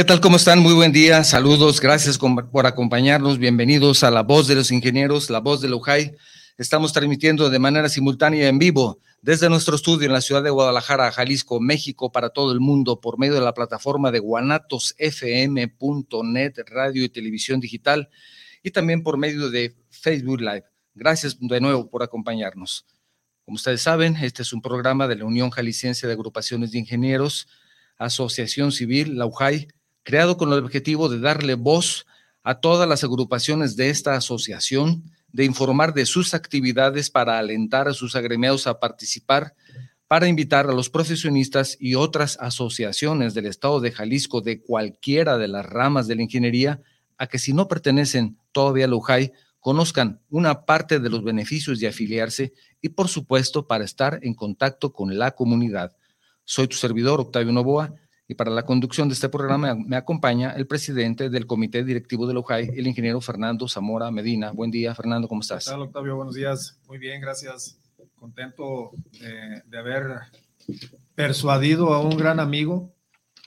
¿Qué tal? ¿Cómo están? Muy buen día. Saludos. Gracias por acompañarnos. Bienvenidos a La Voz de los Ingenieros, La Voz de Lujay. Estamos transmitiendo de manera simultánea en vivo desde nuestro estudio en la ciudad de Guadalajara, Jalisco, México, para todo el mundo, por medio de la plataforma de guanatosfm.net, radio y televisión digital, y también por medio de Facebook Live. Gracias de nuevo por acompañarnos. Como ustedes saben, este es un programa de la Unión Jalisciense de Agrupaciones de Ingenieros, Asociación Civil, la UJAI, creado con el objetivo de darle voz a todas las agrupaciones de esta asociación, de informar de sus actividades para alentar a sus agremiados a participar, para invitar a los profesionistas y otras asociaciones del Estado de Jalisco de cualquiera de las ramas de la ingeniería a que si no pertenecen todavía a la UJAI, conozcan una parte de los beneficios de afiliarse y por supuesto para estar en contacto con la comunidad. Soy tu servidor, Octavio Novoa, y para la conducción de este programa me acompaña el presidente del Comité Directivo de la UJAI, el ingeniero Fernando Zamora Medina. Buen día, Fernando, ¿cómo estás? ¿Qué tal, Octavio? Buenos días. Muy bien, gracias. Contento de, de haber persuadido a un gran amigo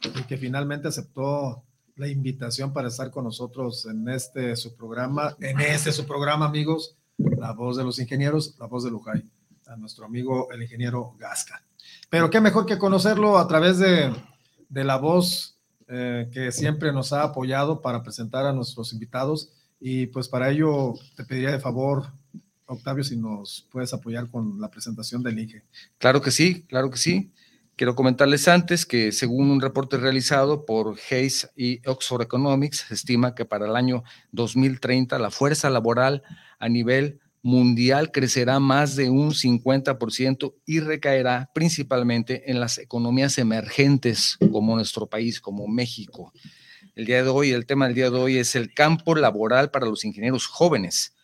y que finalmente aceptó la invitación para estar con nosotros en este su programa, en este su programa, amigos, La Voz de los Ingenieros, La Voz de Lujay, a nuestro amigo el ingeniero Gasca. Pero qué mejor que conocerlo a través de de la voz eh, que siempre nos ha apoyado para presentar a nuestros invitados. Y pues para ello te pediría de favor, Octavio, si nos puedes apoyar con la presentación del IGE. Claro que sí, claro que sí. Quiero comentarles antes que según un reporte realizado por Hayes y Oxford Economics, se estima que para el año 2030 la fuerza laboral a nivel mundial crecerá más de un 50% y recaerá principalmente en las economías emergentes como nuestro país, como México. El día de hoy, el tema del día de hoy es el campo laboral para los ingenieros jóvenes.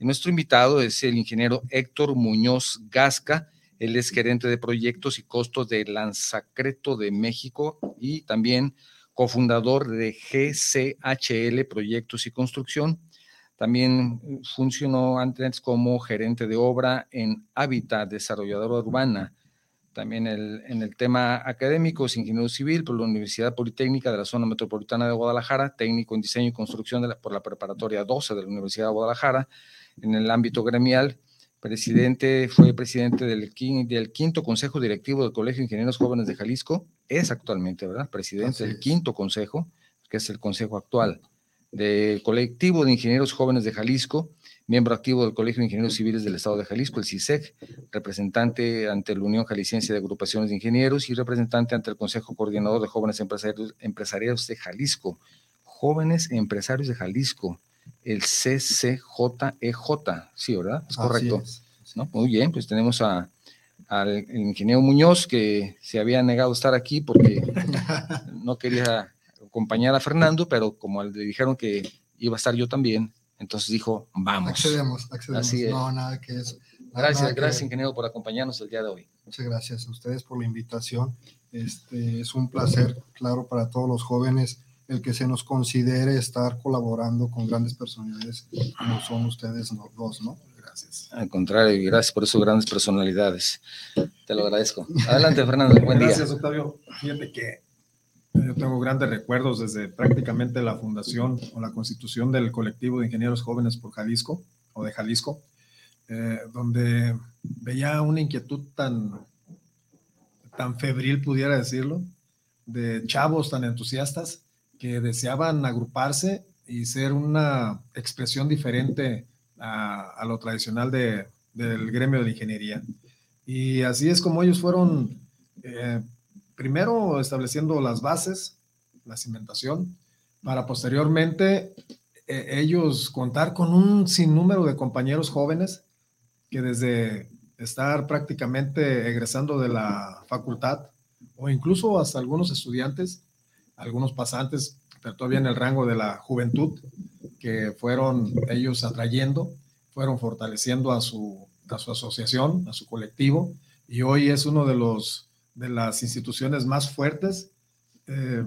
nuestro invitado es el ingeniero Héctor Muñoz Gasca. Él es gerente de proyectos y costos de Lanzacreto de México y también cofundador de GCHL Proyectos y Construcción también funcionó antes como gerente de obra en Hábitat, desarrolladora urbana. También en el tema académico es ingeniero civil por la Universidad Politécnica de la Zona Metropolitana de Guadalajara, técnico en diseño y construcción por la Preparatoria 12 de la Universidad de Guadalajara. En el ámbito gremial, presidente, fue presidente del, del quinto Consejo Directivo del Colegio de Ingenieros Jóvenes de Jalisco. Es actualmente, ¿verdad? Presidente del quinto consejo, que es el consejo actual del colectivo de ingenieros jóvenes de Jalisco, miembro activo del Colegio de Ingenieros Civiles del Estado de Jalisco, el CISEC, representante ante la Unión Jalisciense de Agrupaciones de Ingenieros y representante ante el Consejo Coordinador de Jóvenes Empresarios, Empresarios de Jalisco. Jóvenes Empresarios de Jalisco, el CCJEJ, sí, ¿verdad? Es correcto. Muy bien, pues tenemos a, al ingeniero Muñoz que se había negado a estar aquí porque no quería acompañar a Fernando, pero como le dijeron que iba a estar yo también, entonces dijo, vamos. Accedemos, accedemos. No, nada que eso. gracias, gracias, ingeniero, por acompañarnos el día de hoy. Muchas gracias a ustedes por la invitación. Este, es un placer, claro, para todos los jóvenes el que se nos considere estar colaborando con grandes personalidades como son ustedes dos, ¿no? Gracias. Al contrario, gracias por esas grandes personalidades. Te lo agradezco. Adelante, Fernando. Buen día. Gracias, Octavio. Fíjate que yo tengo grandes recuerdos desde prácticamente la fundación o la constitución del colectivo de ingenieros jóvenes por Jalisco o de Jalisco, eh, donde veía una inquietud tan, tan febril, pudiera decirlo, de chavos tan entusiastas que deseaban agruparse y ser una expresión diferente a, lo tradicional de, del gremio de ingeniería. Y así es como ellos fueron eh, primero estableciendo las bases, la cimentación, para posteriormente eh, ellos contar con un sinnúmero de compañeros jóvenes que desde estar prácticamente egresando de la facultad o incluso hasta algunos estudiantes, algunos pasantes, pero todavía en el rango de la juventud, que fueron ellos atrayendo, fueron fortaleciendo a su, a su asociación, a su colectivo, y hoy es uno de los de las instituciones más fuertes eh,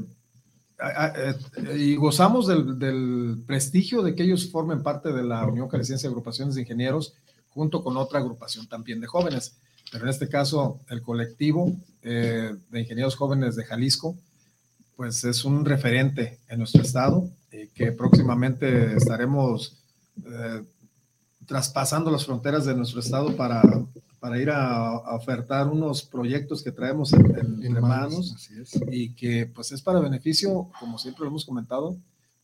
eh, y gozamos del, prestigio de que ellos formen parte de la Unión Caliciense de Agrupaciones de Ingenieros junto con otra agrupación también de jóvenes. Pero en este caso, el colectivo eh, de ingenieros jóvenes de Jalisco pues es un referente en nuestro estado y que próximamente estaremos traspasando las fronteras de nuestro estado para, para ir a, ofertar unos proyectos que traemos en, en, manos y que pues es para beneficio, como siempre lo hemos comentado,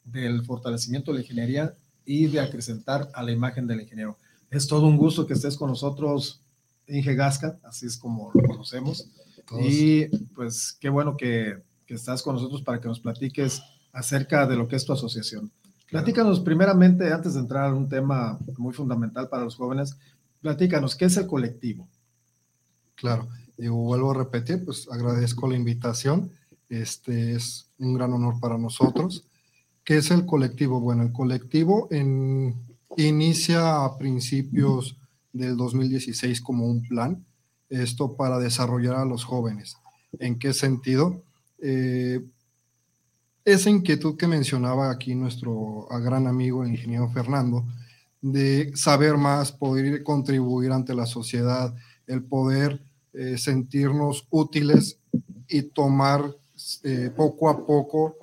del fortalecimiento de la ingeniería y de acrecentar a la imagen del ingeniero. Es todo un gusto que estés con nosotros, Inge Gasca, así es como lo conocemos. Y pues qué bueno que, que, estás con nosotros para que nos platiques acerca de lo que es tu asociación. Platícanos primeramente, antes de entrar a un tema muy fundamental para los jóvenes, platícanos, ¿qué es el colectivo? Claro, yo vuelvo a repetir, pues agradezco la invitación. Este es un gran honor para nosotros. ¿Qué es el colectivo? Bueno, el colectivo en, inicia a principios del 2016 como un plan, esto para desarrollar a los jóvenes. ¿En qué sentido? Eh, esa inquietud que mencionaba aquí nuestro gran amigo el ingeniero Fernando, de saber más, poder contribuir ante la sociedad, el poder eh, sentirnos útiles y tomar eh, poco a poco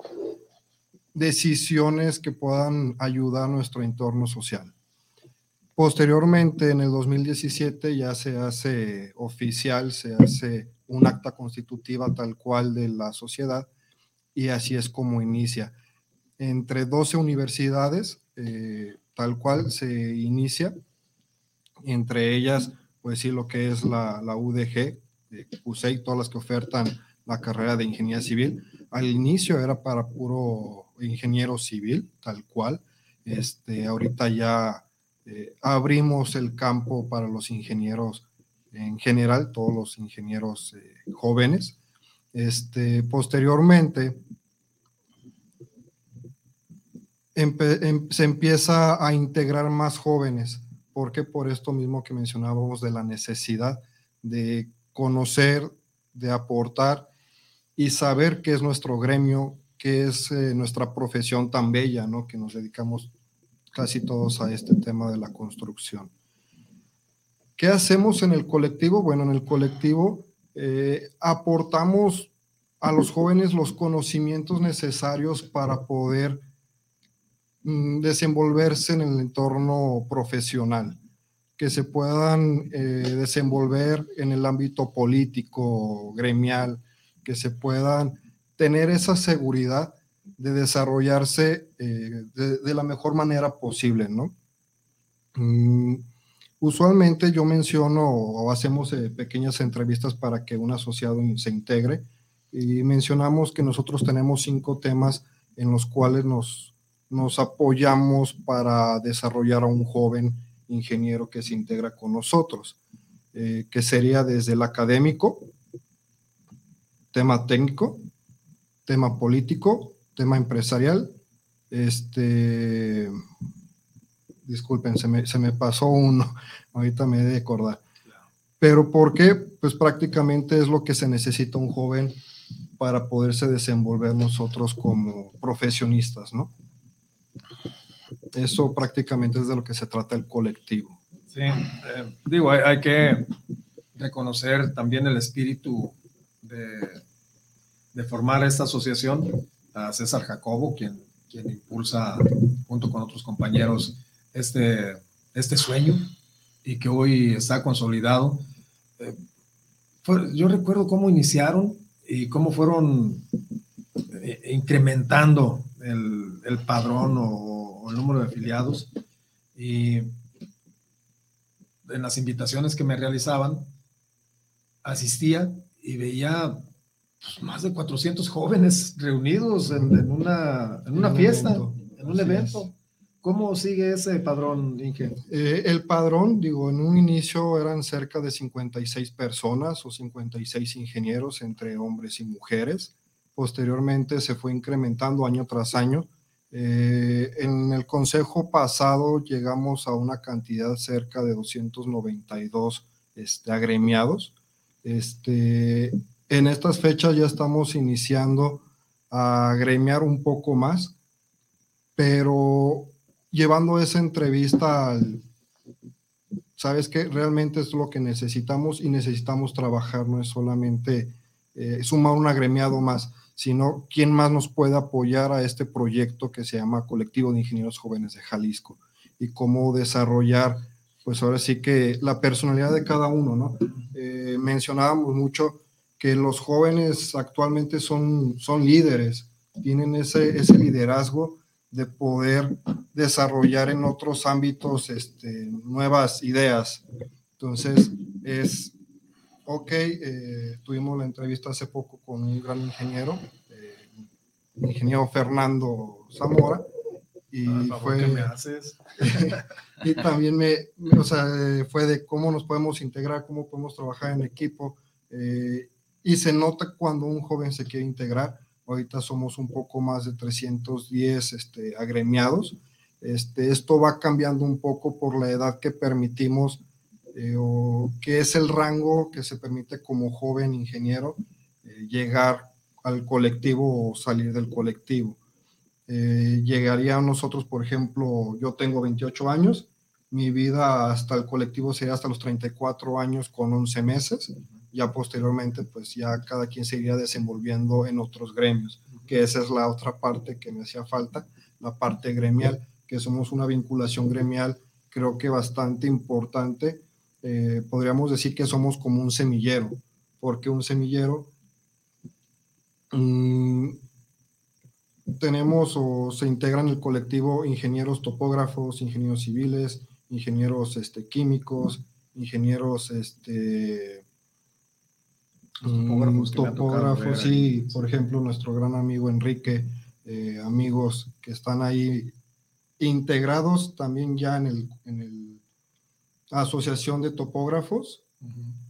decisiones que puedan ayudar a nuestro entorno social. Posteriormente, en el 2017, ya se hace oficial, se hace un acta constitutiva tal cual de la sociedad y así es como inicia. Entre 12 universidades, eh, tal cual se inicia, entre ellas, pues sí, lo que es la, UDG, USEI, todas las que ofertan la carrera de ingeniería civil. Al inicio era para puro ingeniero civil, tal cual. Este, ahorita ya eh, abrimos el campo para los ingenieros en general, todos los ingenieros eh, jóvenes. Este, posteriormente, em, se empieza a integrar más jóvenes, porque por esto mismo que mencionábamos de la necesidad de conocer, de aportar y saber qué es nuestro gremio, qué es eh, nuestra profesión tan bella, ¿no? Que nos dedicamos casi todos a este tema de la construcción. ¿Qué hacemos en el colectivo? Bueno, en el colectivo eh, aportamos a los jóvenes los conocimientos necesarios para poder desenvolverse en el entorno profesional, que se puedan eh, desenvolver en el ámbito político, gremial, que se puedan tener esa seguridad de desarrollarse eh, de, la mejor manera posible, ¿no? Mm, Usualmente yo menciono o hacemos eh, pequeñas entrevistas para que un asociado se integre y mencionamos que nosotros tenemos cinco temas en los cuales nos, nos apoyamos para desarrollar a un joven ingeniero que se integra con nosotros, eh, que sería desde el académico, tema técnico, tema político, tema empresarial, este, disculpen, se me, se me pasó uno, ahorita me he de acordar. Pero ¿por qué? Pues prácticamente es lo que se necesita un joven para poderse desenvolver nosotros como profesionistas, ¿no? Eso prácticamente es de lo que se trata el colectivo. Sí, eh, digo, hay, que reconocer también el espíritu de, de formar esta asociación, a César Jacobo, quien, quien impulsa junto con otros compañeros este, este sueño y que hoy está consolidado. Eh, yo recuerdo cómo iniciaron y cómo fueron eh, incrementando el, el padrón o, el número de afiliados. Y en las invitaciones que me realizaban, asistía y veía pues, más de 400 jóvenes reunidos en, una, en una fiesta, en un evento. ¿Cómo sigue ese padrón, Inge? Eh, el padrón, digo, en un inicio eran cerca de 56 personas o 56 ingenieros entre hombres y mujeres. Posteriormente se fue incrementando año tras año. Eh, en el consejo pasado llegamos a una cantidad cerca de 292 este, agremiados. Este, en estas fechas ya estamos iniciando a agremiar un poco más, pero llevando esa entrevista al, sabes que realmente es lo que necesitamos y necesitamos trabajar, no es solamente eh, sumar un agremiado más, sino quién más nos puede apoyar a este proyecto que se llama Colectivo de Ingenieros Jóvenes de Jalisco y cómo desarrollar, pues ahora sí que la personalidad de cada uno, ¿no? Eh, mencionábamos mucho que los jóvenes actualmente son, son líderes, tienen ese, ese liderazgo de poder desarrollar en otros ámbitos este, nuevas ideas. Entonces, es, ok, eh, tuvimos la entrevista hace poco con un gran ingeniero, eh, ingeniero Fernando Zamora, y fue... me haces? y también me, o sea, fue de cómo nos podemos integrar, cómo podemos trabajar en equipo, eh, y se nota cuando un joven se quiere integrar, Ahorita somos un poco más de 310 este, agremiados. Este, esto va cambiando un poco por la edad que permitimos eh, o que es el rango que se permite como joven ingeniero eh, llegar al colectivo o salir del colectivo. Eh, llegaría a nosotros, por ejemplo, yo tengo 28 años, mi vida hasta el colectivo sería hasta los 34 años con 11 meses ya posteriormente pues ya cada quien se iría desenvolviendo en otros gremios, que esa es la otra parte que me hacía falta, la parte gremial, que somos una vinculación gremial creo que bastante importante. Eh, podríamos decir que somos como un semillero, porque un semillero mm, tenemos o se integran en el colectivo ingenieros topógrafos, ingenieros civiles, ingenieros este, químicos, ingenieros este, topógrafos, sí, por ejemplo, nuestro gran amigo Enrique, eh, amigos que están ahí integrados también ya en el, en el asociación de topógrafos,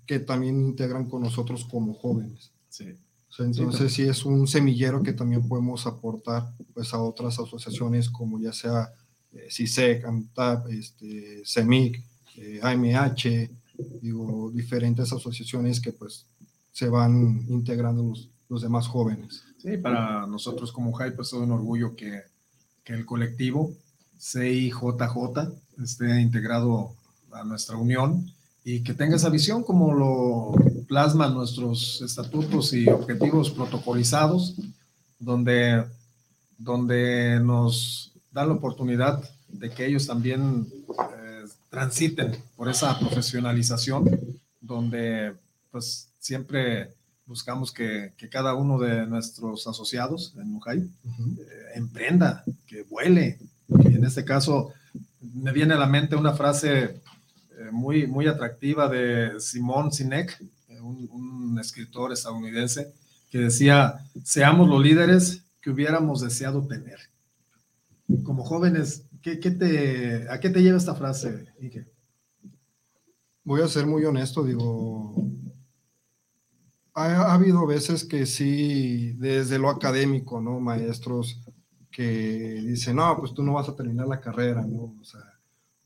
que también integran con nosotros como jóvenes. Sí. entonces sí, es un semillero que también podemos aportar pues a otras asociaciones como ya sea eh, CISEC, AMTAP, este, CEMIC, eh, AMH, digo, diferentes asociaciones que pues se van integrando los, los demás jóvenes. Sí, para nosotros como JAI, pues es un orgullo que, que el colectivo CIJJ esté integrado a nuestra unión y que tenga esa visión como lo plasman nuestros estatutos y objetivos protocolizados, donde, donde nos da la oportunidad de que ellos también eh, transiten por esa profesionalización, donde pues siempre buscamos que, cada uno de nuestros asociados en Mujay eh, emprenda, que vuele. Y en este caso, me viene a la mente una frase muy, muy atractiva de Simón Sinek, eh, un, escritor estadounidense, que decía, seamos los líderes que hubiéramos deseado tener. Como jóvenes, ¿qué, te, ¿a qué te lleva esta frase, Ike? Voy a ser muy honesto, digo, ha, habido veces que sí, desde lo académico, ¿no? Maestros que dicen, no, pues tú no vas a terminar la carrera, ¿no? O sea,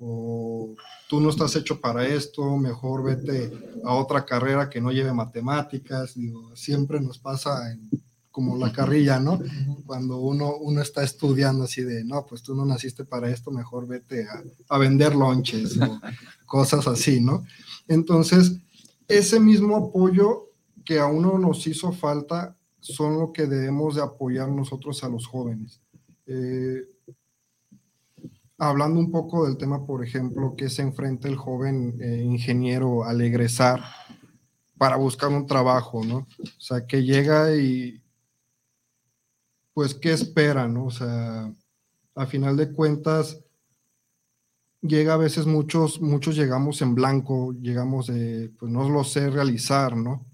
o tú no estás hecho para esto, mejor vete a otra carrera que no lleve matemáticas, digo, siempre nos pasa como la carrilla, ¿no? Cuando uno, uno está estudiando así de, no, pues tú no naciste para esto, mejor vete a, a vender lonches o cosas así, ¿no? Entonces, ese mismo apoyo que a uno nos hizo falta son lo que debemos de apoyar nosotros a los jóvenes. Eh, hablando un poco del tema, por ejemplo, que se enfrenta el joven eh, ingeniero al egresar para buscar un trabajo, ¿no? O sea, que llega y, pues, ¿qué espera, no? O sea, a final de cuentas, llega a veces muchos, muchos llegamos en blanco, llegamos de, pues, no lo sé realizar, ¿no?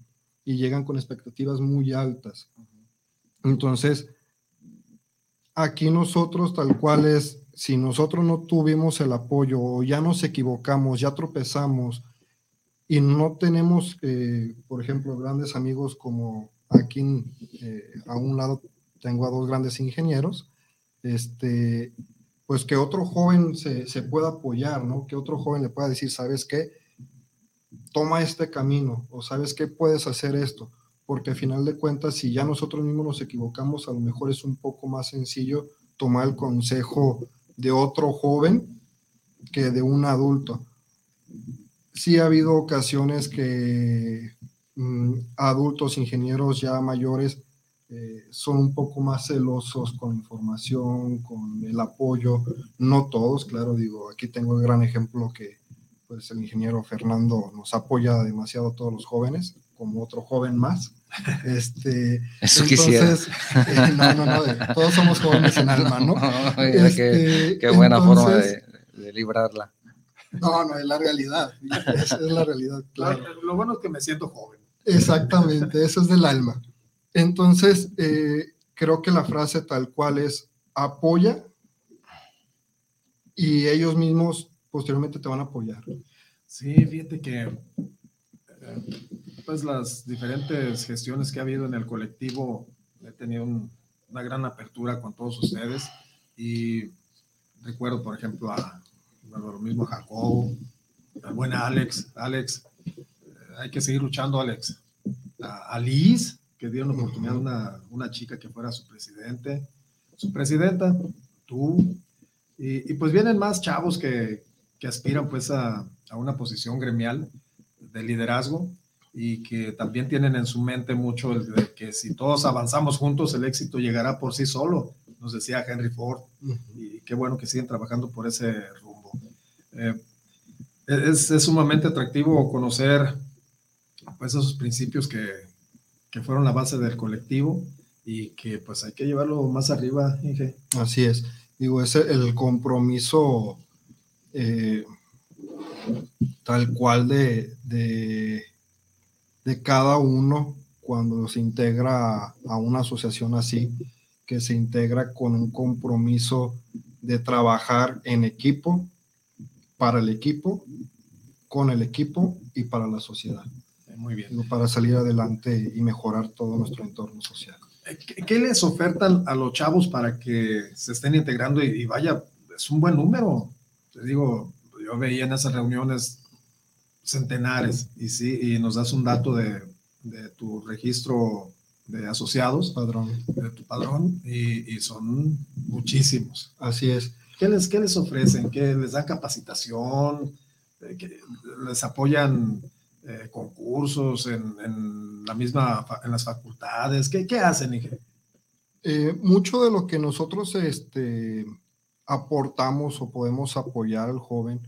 y llegan con expectativas muy altas. Entonces, aquí nosotros tal cual es, si nosotros no tuvimos el apoyo o ya nos equivocamos, ya tropezamos y no tenemos, eh, por ejemplo, grandes amigos como aquí eh, a un lado tengo a dos grandes ingenieros, este, pues que otro joven se, se pueda apoyar, ¿no? Que otro joven le pueda decir, ¿sabes qué? toma este camino o sabes que puedes hacer esto, porque al final de cuentas, si ya nosotros mismos nos equivocamos, a lo mejor es un poco más sencillo tomar el consejo de otro joven que de un adulto. Sí ha habido ocasiones que mm, adultos, ingenieros ya mayores, eh, son un poco más celosos con información, con el apoyo. No todos, claro, digo, aquí tengo el gran ejemplo que pues el ingeniero Fernando nos apoya demasiado a todos los jóvenes, como otro joven más. Este, Eso quisiera. Eh, no, no, no, todos somos jóvenes en alma, ¿no? Este, qué, buena forma de, de, librarla. No, no, es la realidad. Esa es la realidad, claro. Lo bueno es que me siento joven. Exactamente, eso es del alma. Entonces, eh, creo que la frase tal cual es apoya y ellos mismos posteriormente te van a apoyar. Sí, fíjate que eh, pues las diferentes gestiones que ha habido en el colectivo he tenido una gran apertura con todos ustedes. Y recuerdo por ejemplo a lo mismo a Jacob, al buen Alex, Alex, eh, hay que seguir luchando Alex, a, Liz, que dio la oportunidad a una, una, chica que fuera su presidente, su presidenta, tú, y, y pues vienen más chavos que, que aspiran pues a, a, una posición gremial de liderazgo y que también tienen en su mente mucho el de que si todos avanzamos juntos el éxito llegará por sí solo, nos decía Henry Ford, y qué bueno que siguen trabajando por ese rumbo. Eh, es, es, sumamente atractivo conocer pues esos principios que, que fueron la base del colectivo y que pues hay que llevarlo más arriba, Inge. Así es. Digo, es el compromiso eh, tal cual de, de, cada uno cuando se integra a una asociación así, que se integra con un compromiso de trabajar en equipo, para el equipo, con el equipo y para la sociedad. Muy bien. Para salir adelante y mejorar todo nuestro entorno social. Eh, ¿Qué, les ofertan a los chavos para que se estén integrando y vaya, es un buen número? te digo, yo veía en esas reuniones centenares y sí, y nos das un dato de, de tu registro de asociados, padrón. de tu padrón, y, y, son muchísimos. Así es. ¿Qué les, qué les ofrecen? ¿Qué les dan capacitación? Eh, ¿Qué, ¿Les apoyan eh, concursos en, en, la misma, en las facultades? ¿Qué, qué hacen, Inge? Eh, mucho de lo que nosotros este, aportamos o podemos apoyar al joven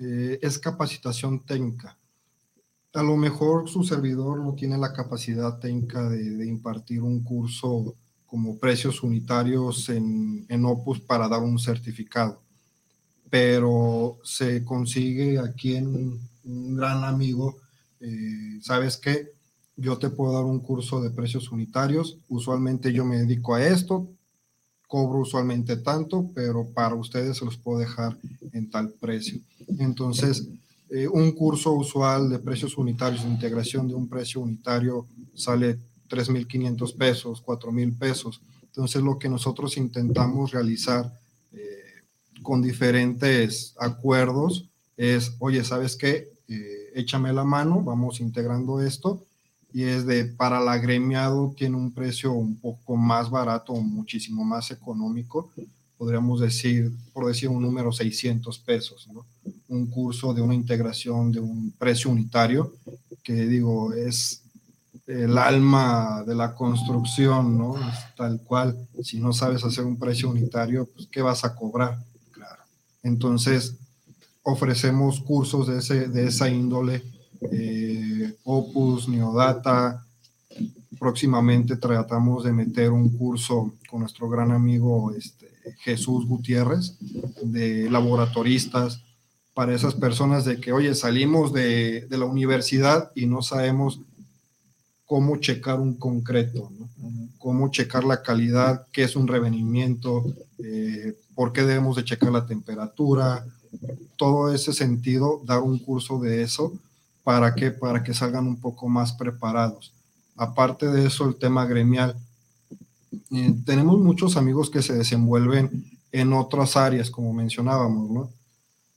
eh, es capacitación técnica. A lo mejor su servidor no tiene la capacidad técnica de, impartir un curso como precios unitarios en, en, Opus para dar un certificado, pero se consigue aquí en un gran amigo, eh, ¿sabes qué? Yo te puedo dar un curso de precios unitarios, usualmente yo me dedico a esto, cobro usualmente tanto, pero para ustedes se los puedo dejar en tal precio. Entonces, eh, un curso usual de precios unitarios, de integración de un precio unitario, sale 3.500 pesos, 4.000 pesos. Entonces, lo que nosotros intentamos realizar eh, con diferentes acuerdos es, oye, ¿sabes qué? Eh, échame la mano, vamos integrando esto y es de para el agremiado tiene un precio un poco más barato, muchísimo más económico, podríamos decir, por decir un número, 600 pesos, ¿no? Un curso de una integración de un precio unitario, que digo, es el alma de la construcción, ¿no? tal cual, si no sabes hacer un precio unitario, pues ¿qué vas a cobrar? Claro. Entonces, ofrecemos cursos de, ese, de esa índole eh, Opus, Neodata. Próximamente tratamos de meter un curso con nuestro gran amigo este, Jesús Gutiérrez de laboratoristas para esas personas de que, oye, salimos de, de la universidad y no sabemos cómo checar un concreto, ¿no? cómo checar la calidad, qué es un revenimiento, eh, por qué debemos de checar la temperatura, todo ese sentido, dar un curso de eso ¿Para qué? Para que salgan un poco más preparados. Aparte de eso, el tema gremial. Eh, tenemos muchos amigos que se desenvuelven en otras áreas, como mencionábamos, ¿no?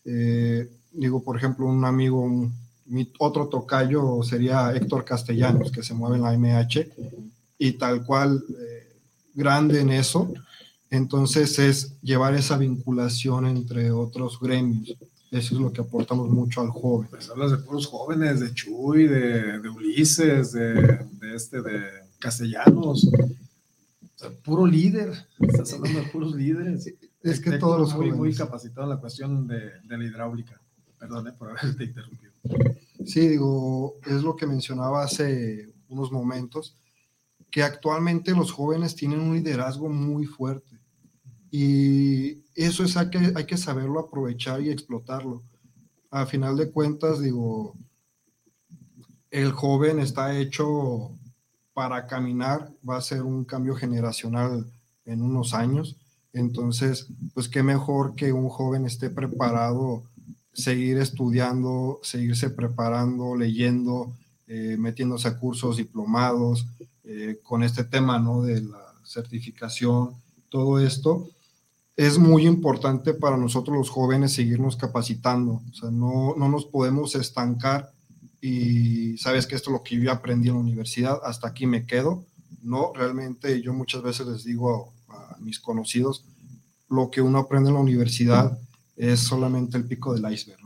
Eh, digo, por ejemplo, un amigo, mi otro tocayo sería Héctor Castellanos, que se mueve en la MH, y tal cual, eh, grande en eso. Entonces es llevar esa vinculación entre otros gremios. Eso es lo que aportamos mucho al joven. Pues hablas de puros jóvenes, de Chuy, de, de Ulises, de, de, este, de Castellanos. puro líder, estás hablando de puros líderes. Es que todos los muy, jóvenes. muy capacitados en la cuestión de, de la hidráulica. Perdón eh, por haberte interrumpido. Sí, digo, es lo que mencionaba hace unos momentos, que actualmente los jóvenes tienen un liderazgo muy fuerte y eso es hay que, hay que saberlo aprovechar y explotarlo. A final de cuentas, digo, el joven está hecho para caminar, va a ser un cambio generacional en unos años, entonces, pues qué mejor que un joven esté preparado seguir estudiando, seguirse preparando, leyendo, eh, metiéndose a cursos diplomados, eh, con este tema ¿no? de la certificación, todo esto. Es muy importante para nosotros los jóvenes seguirnos capacitando, o sea, no, no nos podemos estancar y sabes que esto es lo que yo aprendí en la universidad, hasta aquí me quedo. No, realmente yo muchas veces les digo a, mis conocidos, lo que uno aprende en la universidad es solamente el pico del iceberg,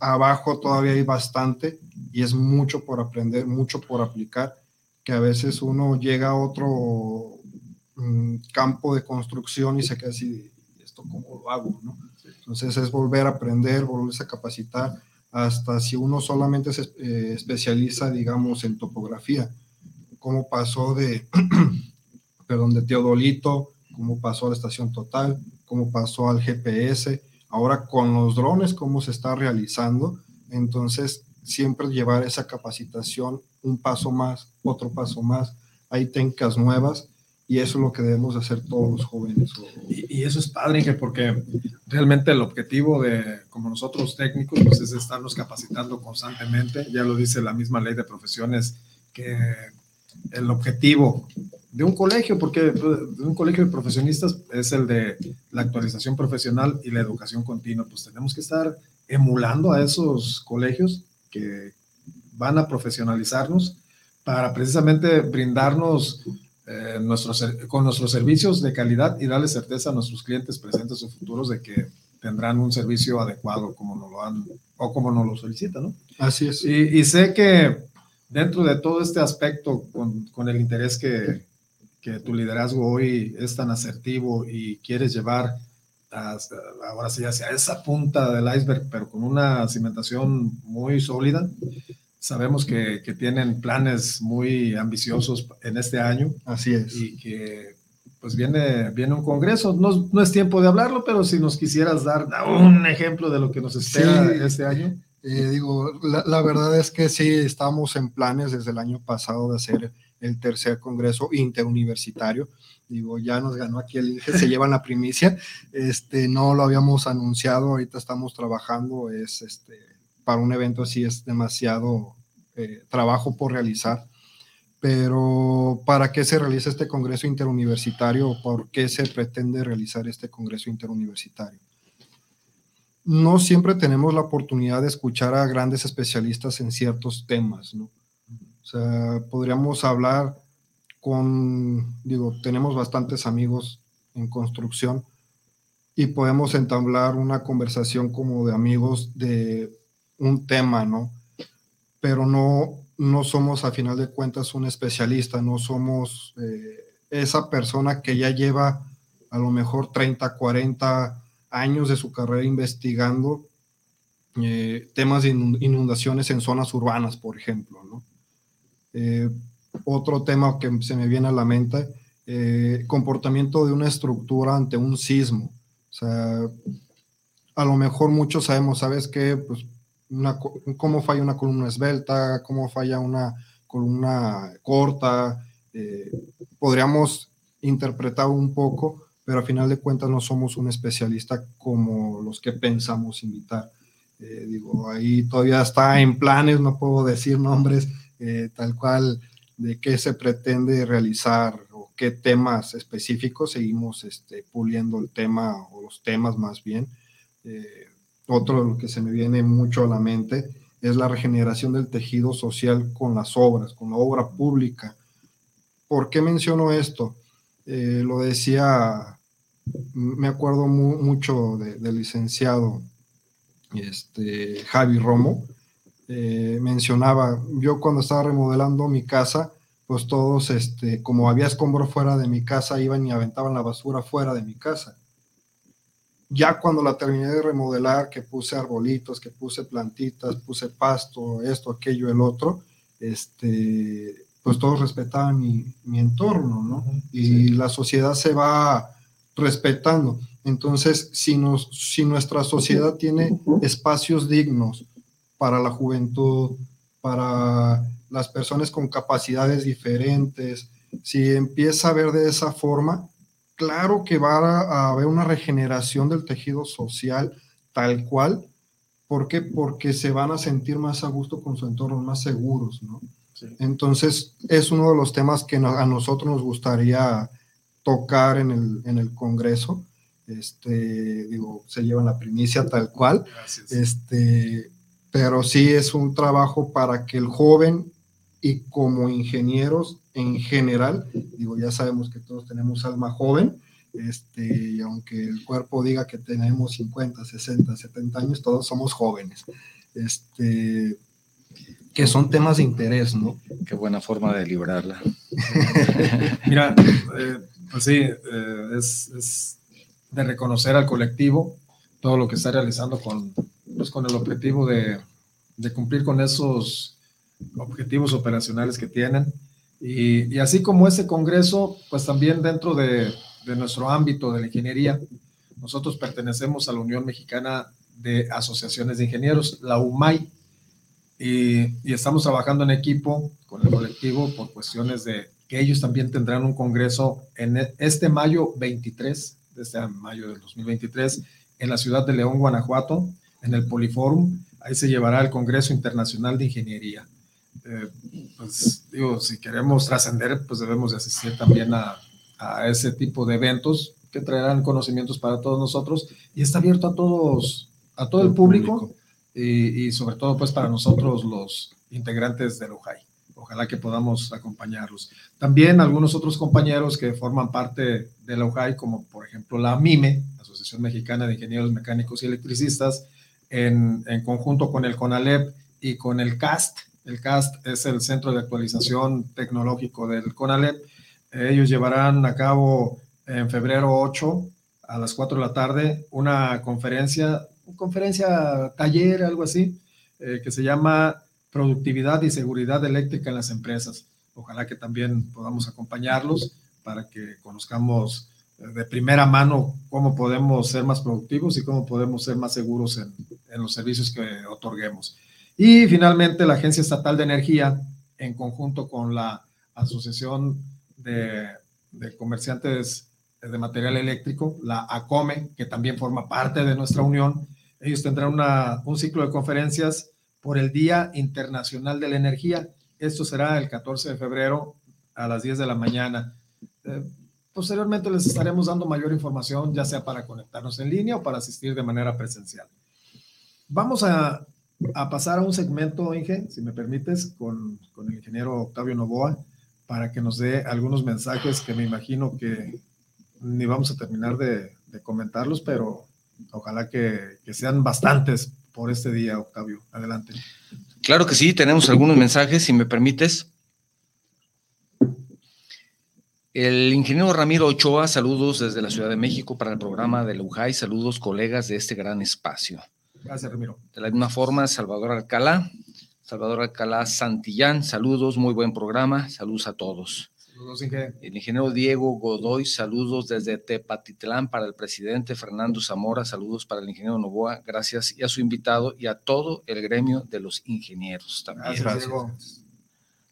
abajo todavía hay bastante y es mucho por aprender, mucho por aplicar, que a veces uno llega a otro mm, campo de construcción y se queda así, ¿esto cómo lo hago? ¿no? Entonces es volver a aprender, volverse a capacitar, hasta si uno solamente se eh, especializa, digamos, en topografía, como pasó de, perdón, de Teodolito, cómo pasó a la estación total, cómo pasó al GPS, ahora con los drones, cómo se está realizando. Entonces, siempre llevar esa capacitación un paso más, otro paso más. Hay técnicas nuevas y eso es lo que debemos hacer todos los jóvenes. Y, eso es padre, porque realmente el objetivo de, como nosotros técnicos, pues es estarnos capacitando constantemente. Ya lo dice la misma ley de profesiones, que el objetivo de un colegio, porque de un colegio de profesionistas es el de la actualización profesional y la educación continua. Pues tenemos que estar emulando a esos colegios que van a profesionalizarnos para precisamente brindarnos eh, nuestros, con nuestros servicios de calidad y darle certeza a nuestros clientes presentes o futuros de que tendrán un servicio adecuado como nos lo han o como nos lo solicitan, ¿no? Así es. Y, y sé que dentro de todo este aspecto, con, con el interés que, que, tu liderazgo hoy es tan asertivo y quieres llevar hasta, ahora sí hacia esa punta del iceberg, pero con una cimentación muy sólida, sabemos que, que, tienen planes muy ambiciosos en este año. Así es. Y que pues viene, viene un congreso. No, no es tiempo de hablarlo, pero si nos quisieras dar un ejemplo de lo que nos espera sí, este año. Eh, digo, la, la, verdad es que sí, estamos en planes desde el año pasado de hacer el tercer congreso interuniversitario. Digo, ya nos ganó aquí el se llevan la primicia. Este, no lo habíamos anunciado, ahorita estamos trabajando, es este, para un evento así es demasiado eh, trabajo por realizar. Pero, ¿para qué se realiza este Congreso Interuniversitario? ¿Por qué se pretende realizar este Congreso Interuniversitario? No siempre tenemos la oportunidad de escuchar a grandes especialistas en ciertos temas, ¿no? O sea, podríamos hablar con, digo, tenemos bastantes amigos en construcción y podemos entablar una conversación como de amigos de un tema, ¿no? Pero no, no somos a final de cuentas un especialista, no somos eh, esa persona que ya lleva a lo mejor 30, 40 años de su carrera investigando eh, temas de inundaciones en zonas urbanas, por ejemplo, ¿no? Eh, otro tema que se me viene a la mente, eh, comportamiento de una estructura ante un sismo. O sea, a lo mejor muchos sabemos, ¿sabes qué? Pues una, cómo falla una columna esbelta, cómo falla una columna corta. Eh, podríamos interpretar un poco, pero a final de cuentas no somos un especialista como los que pensamos invitar. Eh, digo, ahí todavía está en planes, no puedo decir nombres eh, tal cual de qué se pretende realizar o qué temas específicos. Seguimos este, puliendo el tema o los temas más bien. Otro lo que se me viene mucho a la mente es la regeneración del tejido social con las obras, con la obra pública. ¿Por qué menciono esto? Eh, lo decía, me acuerdo mu mucho del de licenciado este, Javi Romo, eh, mencionaba, yo cuando estaba remodelando mi casa, pues todos, este, como había escombro fuera de mi casa, iban y aventaban la basura fuera de mi casa. Ya cuando la terminé de remodelar, que puse arbolitos, que puse plantitas, puse pasto, esto, aquello, el otro, este, pues todos respetaban mi, mi entorno, ¿no? Y la sociedad se va respetando. Entonces, si, nos, si nuestra sociedad tiene espacios dignos para la juventud, para las personas con capacidades diferentes, si empieza a ver de esa forma, claro que va a, haber una regeneración del tejido social tal cual. ¿Por qué? Porque se van a sentir más a gusto con su entorno, más seguros, ¿no? Entonces, es uno de los temas que a nosotros nos gustaría tocar en el, en el Congreso. Este, digo, se llevan la primicia tal cual. Este, pero sí es un trabajo para que el joven y como ingenieros en general, digo, ya sabemos que todos tenemos alma joven, este, y aunque el cuerpo diga que tenemos 50, 60, 70 años, todos somos jóvenes. Este, que son temas de interés, ¿no? Qué buena forma de librarla. Mira, eh, pues sí, eh, es, de reconocer al colectivo todo lo que está realizando con, pues con el objetivo de, de, cumplir con esos objetivos operacionales que tienen. Y, así como ese congreso, pues también dentro de, nuestro ámbito de la ingeniería, nosotros pertenecemos a la Unión Mexicana de Asociaciones de Ingenieros, la UMAI, y, estamos trabajando en equipo con el colectivo por cuestiones de que ellos también tendrán un congreso en e, este mayo 23, de este mayo del 2023, en la ciudad de León, Guanajuato, en el Poliforum. Ahí se llevará el Congreso Internacional de Ingeniería. Eh, pues digo, si queremos trascender, pues debemos de asistir también a, a ese tipo de eventos que traerán conocimientos para todos nosotros y está abierto a todos, a todo el, público y, sobre todo pues para nosotros los integrantes del UJAI. Ojalá que podamos acompañarlos. También algunos otros compañeros que forman parte de la UJAI, como por ejemplo la MIME, Asociación Mexicana de Ingenieros Mecánicos y Electricistas, en, en conjunto con el CONALEP y con el CAST. El CAST es el Centro de Actualización Tecnológico del CONALEP. Ellos llevarán a cabo en febrero 8 a las 4 de la tarde una conferencia conferencia, taller, algo así, eh, que se llama Productividad y Seguridad Eléctrica en las Empresas. Ojalá que también podamos acompañarlos para que conozcamos eh, de primera mano cómo podemos ser más productivos y cómo podemos ser más seguros en, en los servicios que otorguemos. Y finalmente la Agencia Estatal de Energía, en conjunto con la Asociación de, de Comerciantes de Material Eléctrico, la ACOME, que también forma parte de nuestra unión, ellos tendrán un ciclo de conferencias por el Día Internacional de la Energía. Esto será el 14 de febrero a las 10 de la mañana. Eh, posteriormente les estaremos dando mayor información, ya sea para conectarnos en línea o para asistir de manera presencial. Vamos a, pasar a un segmento, Inge, si me permites, con, el ingeniero Octavio Novoa, para que nos dé algunos mensajes que me imagino que ni vamos a terminar de comentarlos, pero Ojalá que, sean bastantes por este día, Octavio. Adelante. Claro que sí, tenemos algunos mensajes, si me permites. El ingeniero Ramiro Ochoa, saludos desde la Ciudad de México para el programa de Lujay. Saludos, colegas de este gran espacio. Gracias, Ramiro. De la misma forma, Salvador Alcalá. Salvador Alcalá Santillán, saludos, muy buen programa. Saludos a todos. El ingeniero Diego Godoy, saludos desde Tepatitlán para el presidente Fernando Zamora, saludos para el ingeniero Novoa, gracias y a su invitado y a todo el gremio de los ingenieros también. Gracias,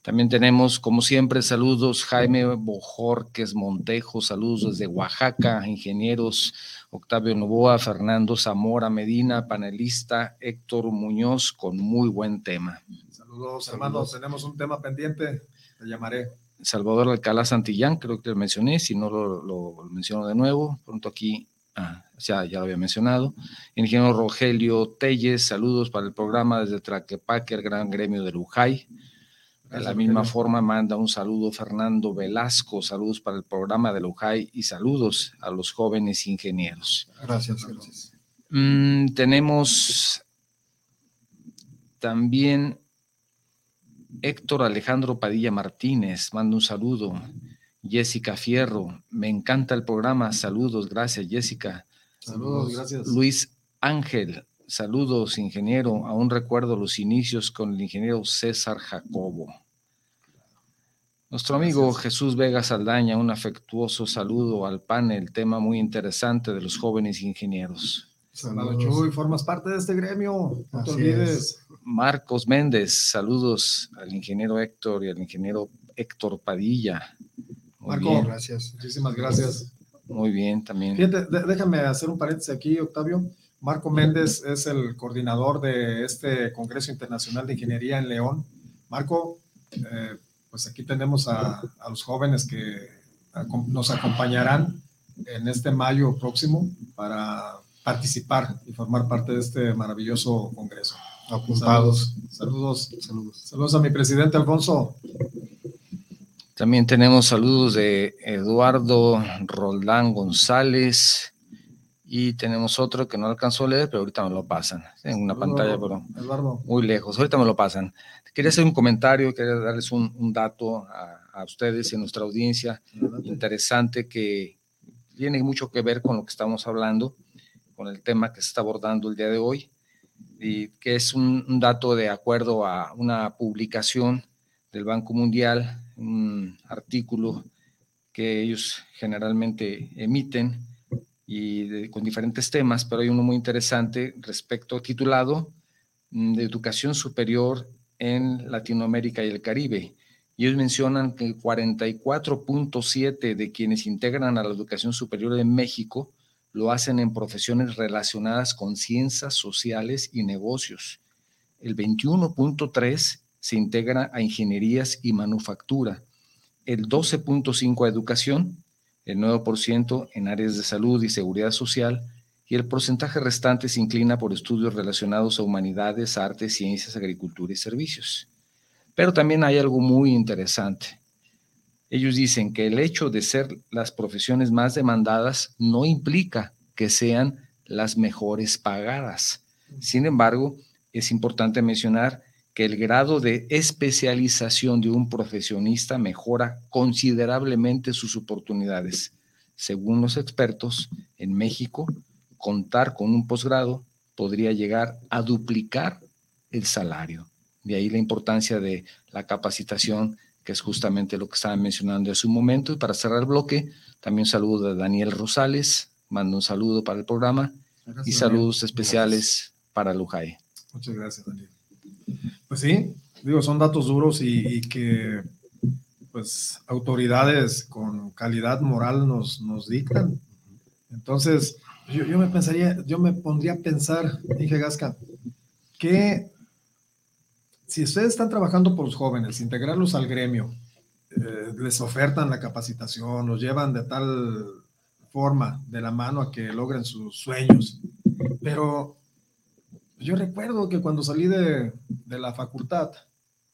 También tenemos, como siempre, saludos Jaime Bojorques Montejo, saludos desde Oaxaca, ingenieros Octavio Novoa, Fernando Zamora Medina, panelista Héctor Muñoz, con muy buen tema. Saludos, hermanos, tenemos un tema pendiente, te llamaré. Salvador Alcalá Santillán, creo que lo mencioné, si no lo, menciono de nuevo, pronto aquí, ah, ya, ya lo había mencionado. Ingeniero Rogelio Telles, saludos para el programa desde Traquepaque, el gran gremio de Lujay. De la misma forma manda un saludo Fernando Velasco, saludos para el programa de Lujay y saludos a los jóvenes ingenieros. Gracias, gracias. Mm, tenemos también Héctor Alejandro Padilla Martínez, mando un saludo. Jessica Fierro, me encanta el programa, saludos, gracias Jessica. Saludos, gracias. Luis Ángel, saludos ingeniero, aún recuerdo los inicios con el ingeniero César Jacobo. Nuestro amigo Jesús Vega Saldaña, un afectuoso saludo al panel, tema muy interesante de los jóvenes ingenieros. Saludos, Chuy, formas parte de este gremio, no te olvides. Marcos Méndez, saludos al ingeniero Héctor y al ingeniero Héctor Padilla. Marco, gracias. Muchísimas gracias. Muy bien, también. Fíjate, déjame hacer un paréntesis aquí, Octavio. Marco Méndez es el coordinador de este Congreso Internacional de Ingeniería en León. Marco, eh, pues aquí tenemos a, los jóvenes que nos acompañarán en este mayo próximo para participar y formar parte de este maravilloso congreso. Apuntados. Saludos, saludos. Saludos, a mi presidente Alfonso. También tenemos saludos de Eduardo Roldán González y tenemos otro que no alcanzó a leer, pero ahorita me lo pasan en una pantalla, pero muy lejos. Ahorita me lo pasan. Quería hacer un comentario, quería darles un, dato a, ustedes y a nuestra audiencia interesante que tiene mucho que ver con lo que estamos hablando, con el tema que se está abordando el día de hoy, y que es un, dato de acuerdo a una publicación del Banco Mundial, un artículo que ellos generalmente emiten y con diferentes temas, pero hay uno muy interesante respecto titulado mm, de educación superior en Latinoamérica y el Caribe. Y ellos mencionan que 44.7 de quienes integran a la educación superior en México lo hacen en profesiones relacionadas con ciencias sociales y negocios. El 21.3 se integra a ingenierías y manufactura. El 12.5 a educación, el 9% en áreas de salud y seguridad social y el porcentaje restante se inclina por estudios relacionados a humanidades, artes, ciencias, agricultura y servicios. Pero también hay algo muy interesante. Ellos dicen que el hecho de ser las profesiones más demandadas no implica que sean las mejores pagadas. Sin embargo, es importante mencionar que el grado de especialización de un profesionista mejora considerablemente sus oportunidades. Según los expertos, en México contar con un posgrado podría llegar a duplicar el salario. De ahí la importancia de la capacitación, que es justamente lo que estaba mencionando hace un momento. Y para cerrar el bloque, también saludo a Daniel Rosales, mando un saludo para el programa y saludos especiales para Lujay. Muchas gracias, Daniel. Pues sí, digo, son datos duros y, que pues autoridades con calidad moral nos, nos dictan. Entonces, yo, me pensaría, yo me pondría a pensar, dije Gasca, que si ustedes están trabajando por los jóvenes, integrarlos al gremio, eh, les ofertan la capacitación, los llevan de tal forma de la mano a que logren sus sueños. Pero yo recuerdo que cuando salí de, de la facultad,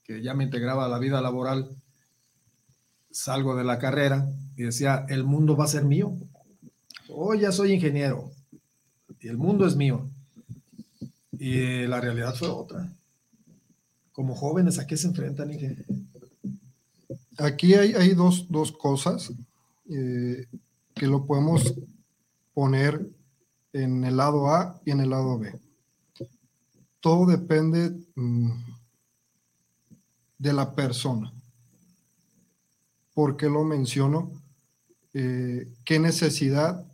que ya me integraba a la vida laboral, salgo de la carrera y decía, el mundo va a ser mío. Hoy ya soy ingeniero y el mundo es mío. Y la realidad fue otra. Como jóvenes, ¿a qué se enfrentan, ingeniero? Aquí hay, hay dos, dos, cosas eh, que lo podemos poner en el lado A y en el lado B. Todo depende mm, de la persona. ¿Por qué lo menciono? Eh, ¿Qué necesidad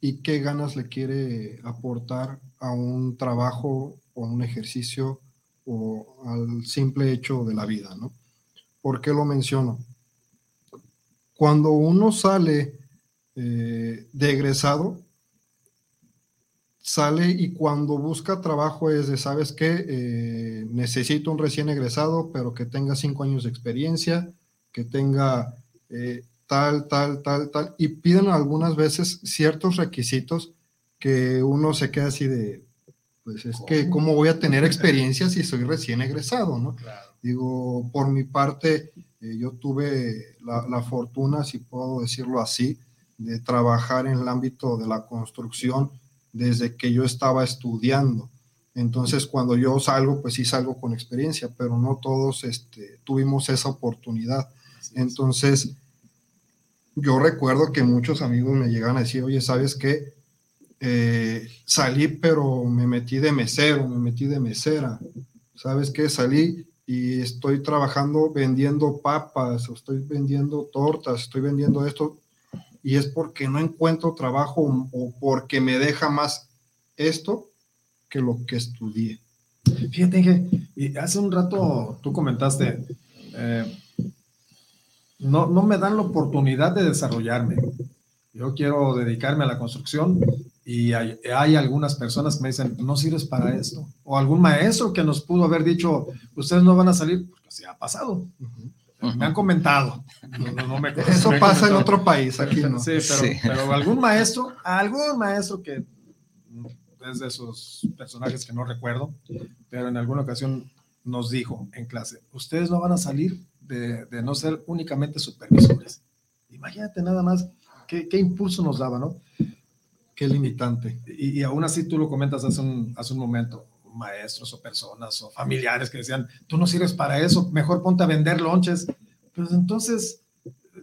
y qué ganas le quiere aportar a un trabajo o un ejercicio o al simple hecho de la vida, ¿no? ¿Por qué lo menciono? Cuando uno sale eh, de egresado, sale y cuando busca trabajo es de, ¿sabes qué? Eh, necesito un recién egresado, pero que tenga cinco años de experiencia, que tenga eh, tal, tal, tal, tal, y piden algunas veces ciertos requisitos que uno se queda así de, pues es que, ¿cómo voy a tener experiencia si soy recién egresado, no? Digo, por mi parte, eh, yo tuve la, la, fortuna, si puedo decirlo así, de trabajar en el ámbito de la construcción desde que yo estaba estudiando. Entonces, cuando yo salgo, pues sí salgo con experiencia, pero no todos este, tuvimos esa oportunidad. Entonces, yo recuerdo que muchos amigos me llegan a decir, oye, ¿sabes qué? Eh, salí, pero me metí de mesero, me metí de mesera. ¿Sabes qué? Salí y estoy trabajando vendiendo papas, o estoy vendiendo tortas, estoy vendiendo esto, y es porque no encuentro trabajo o porque me deja más esto que lo que estudié. Fíjate que y hace un rato tú comentaste, eh, no, no me dan la oportunidad de desarrollarme. Yo quiero dedicarme a la construcción y hay, algunas personas que me dicen, no sirves para esto. O algún maestro que nos pudo haber dicho, ustedes no van a salir, porque se ha pasado. Me han comentado. Eso pasa en otro país, aquí no. Sí pero, pero, algún maestro, algún maestro que es de esos personajes que no recuerdo, pero en alguna ocasión nos dijo en clase, ustedes no van a salir de, de no ser únicamente supervisores. Imagínate nada más qué, qué impulso nos daba, ¿no? Qué limitante. Y, aún así tú lo comentas hace un, hace un momento, maestros o personas o familiares que decían, tú no sirves para eso, mejor ponte a vender lonches. Pues entonces,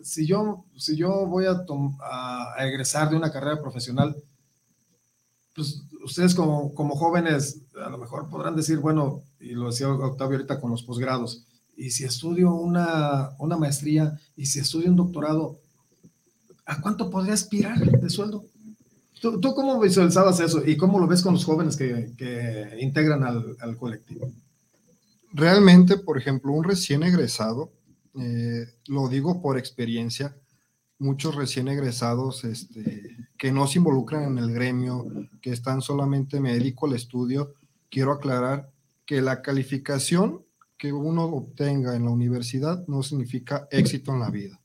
si yo, si yo voy a, a, egresar de una carrera profesional, pues ustedes como, como jóvenes a lo mejor podrán decir, bueno, y lo decía Octavio ahorita con los posgrados, y si estudio una, una maestría y si estudio un doctorado, ¿a cuánto podría aspirar de sueldo? ¿Tú, cómo visualizabas eso y cómo lo ves con los jóvenes que, integran al, colectivo? Realmente, por ejemplo, un recién egresado, eh, lo digo por experiencia, muchos recién egresados este, que no se involucran en el gremio, que están solamente me dedico al estudio, quiero aclarar que la calificación que uno obtenga en la universidad no significa éxito en la vida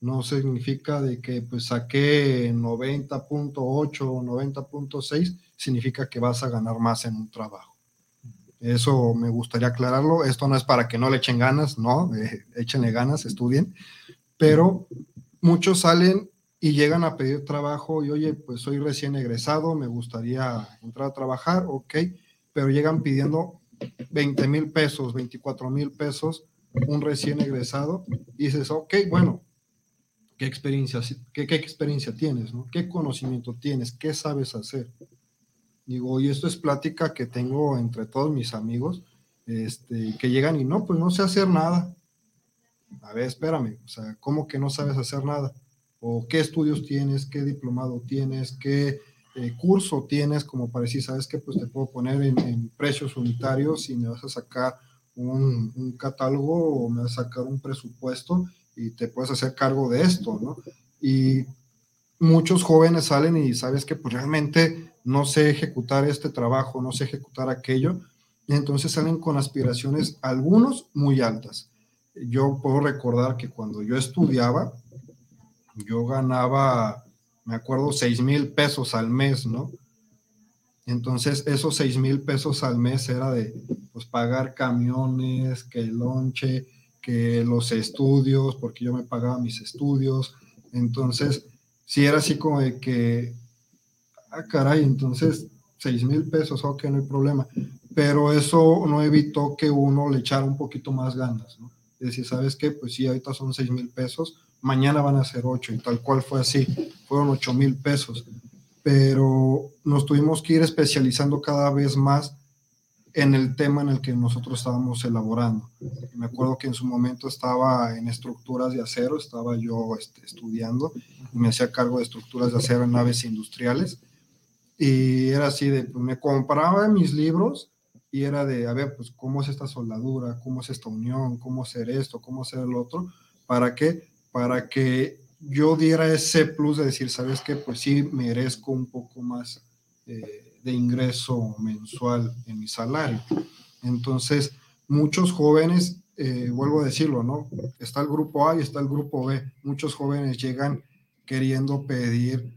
no significa de que pues saqué 90.8 o 90.6, significa que vas a ganar más en un trabajo. Eso me gustaría aclararlo. Esto no es para que no le echen ganas, no, eh, échenle ganas, estudien, pero muchos salen y llegan a pedir trabajo y oye, pues soy recién egresado, me gustaría entrar a trabajar, ok, pero llegan pidiendo 20 mil pesos, 24 mil pesos, un recién egresado, y dices, ok, bueno, qué experiencia, qué, qué experiencia tienes, ¿no? ¿Qué conocimiento tienes? ¿Qué sabes hacer? Digo, y esto es plática que tengo entre todos mis amigos, este, que llegan y no, pues no sé hacer nada. A ver, espérame, o sea, ¿cómo que no sabes hacer nada? ¿O qué estudios tienes? ¿Qué diplomado tienes? ¿Qué eh, curso tienes? Como para decir, ¿sabes qué? Pues te puedo poner en, precios unitarios y me vas a sacar un, un, catálogo o me vas a sacar un presupuesto y te puedes hacer cargo de esto, ¿no? Y muchos jóvenes salen y sabes que pues realmente no sé ejecutar este trabajo, no sé ejecutar aquello, y entonces salen con aspiraciones, algunos muy altas. Yo puedo recordar que cuando yo estudiaba, yo ganaba, me acuerdo, 6 mil pesos al mes, ¿no? Entonces, esos 6 mil pesos al mes era de pues, pagar camiones, que el lonche, que los estudios, porque yo me pagaba mis estudios. Entonces, si era así como de que, ah, caray, entonces, seis mil pesos, ok, no hay problema. Pero eso no evitó que uno le echara un poquito más ganas, ¿no? Es ¿sabes qué? Pues sí, ahorita son seis mil pesos, mañana van a ser ocho, y tal cual fue así, fueron ocho mil pesos. Pero nos tuvimos que ir especializando cada vez más en el tema en el que nosotros estábamos elaborando. Me acuerdo que en su momento estaba en estructuras de acero, estaba yo este, estudiando y me hacía cargo de estructuras de acero en naves industriales. Y era así de, pues me compraba mis libros y era de, a ver, pues cómo es esta soldadura, cómo es esta unión, cómo hacer esto, cómo hacer el otro. ¿Para qué? Para que yo diera ese plus de decir, ¿sabes qué? Pues sí, merezco un poco más. Eh, de ingreso mensual en mi salario. Entonces, muchos jóvenes, eh, vuelvo a decirlo, ¿no? Está el grupo A y está el grupo B. Muchos jóvenes llegan queriendo pedir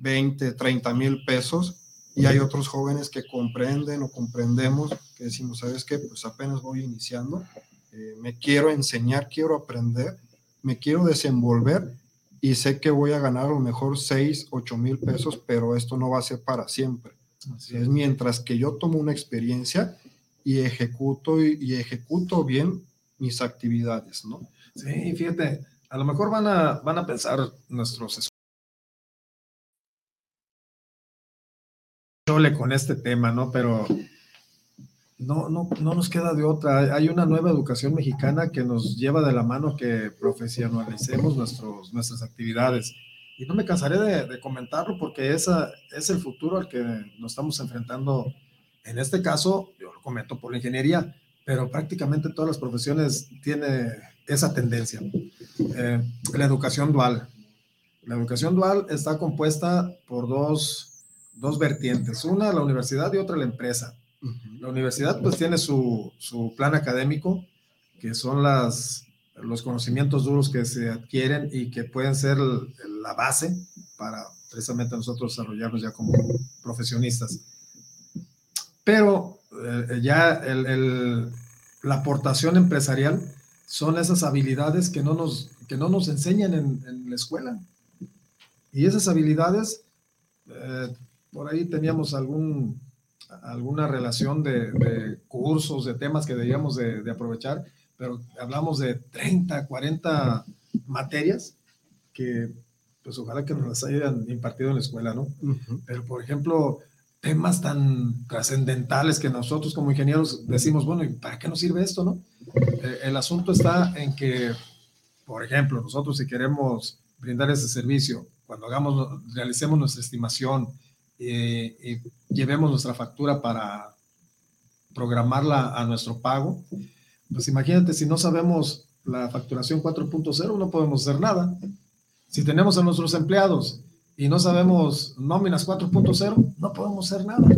20, 30 mil pesos y hay otros jóvenes que comprenden o comprendemos que decimos, ¿sabes qué? Pues apenas voy iniciando, eh, me quiero enseñar, quiero aprender, me quiero desenvolver y sé que voy a ganar a lo mejor 6, 8 mil pesos, pero esto no va a ser para siempre Es mientras que yo tomo una experiencia y ejecuto y, ejecuto bien mis actividades, ¿no? Sí, fíjate, a lo mejor van a, van a pensar nuestros con este tema, ¿no? Pero no, no, no nos queda de otra. Hay una nueva educación mexicana que nos lleva de la mano que profesionalicemos nuestros, nuestras actividades. Y no me cansaré de, comentarlo porque esa es el futuro al que nos estamos enfrentando. En este caso, yo lo comento por la ingeniería, pero prácticamente todas las profesiones tienen esa tendencia. Eh, la educación dual. La educación dual está compuesta por dos, dos vertientes, una la universidad y otra la empresa. La universidad pues tiene su, su, plan académico, que son las, los conocimientos duros que se adquieren y que pueden ser la base para precisamente nosotros desarrollarnos ya como profesionistas. Pero eh, ya el, la aportación empresarial son esas habilidades que no nos, que no nos enseñan en, en la escuela. Y esas habilidades, eh, por ahí teníamos algún alguna relación de, cursos, de temas que debíamos de, aprovechar, pero hablamos de 30, 40 materias que pues ojalá que nos las hayan impartido en la escuela, ¿no? Pero por ejemplo, temas tan trascendentales que nosotros como ingenieros decimos, bueno, ¿y para qué nos sirve esto, no? Eh, el asunto está en que, por ejemplo, nosotros si queremos brindar ese servicio, cuando hagamos, realicemos nuestra estimación, y llevemos nuestra factura para programarla a nuestro pago, pues imagínate si no sabemos la facturación 4.0, no podemos hacer nada. Si tenemos a nuestros empleados y no sabemos nóminas 4.0, no podemos hacer nada.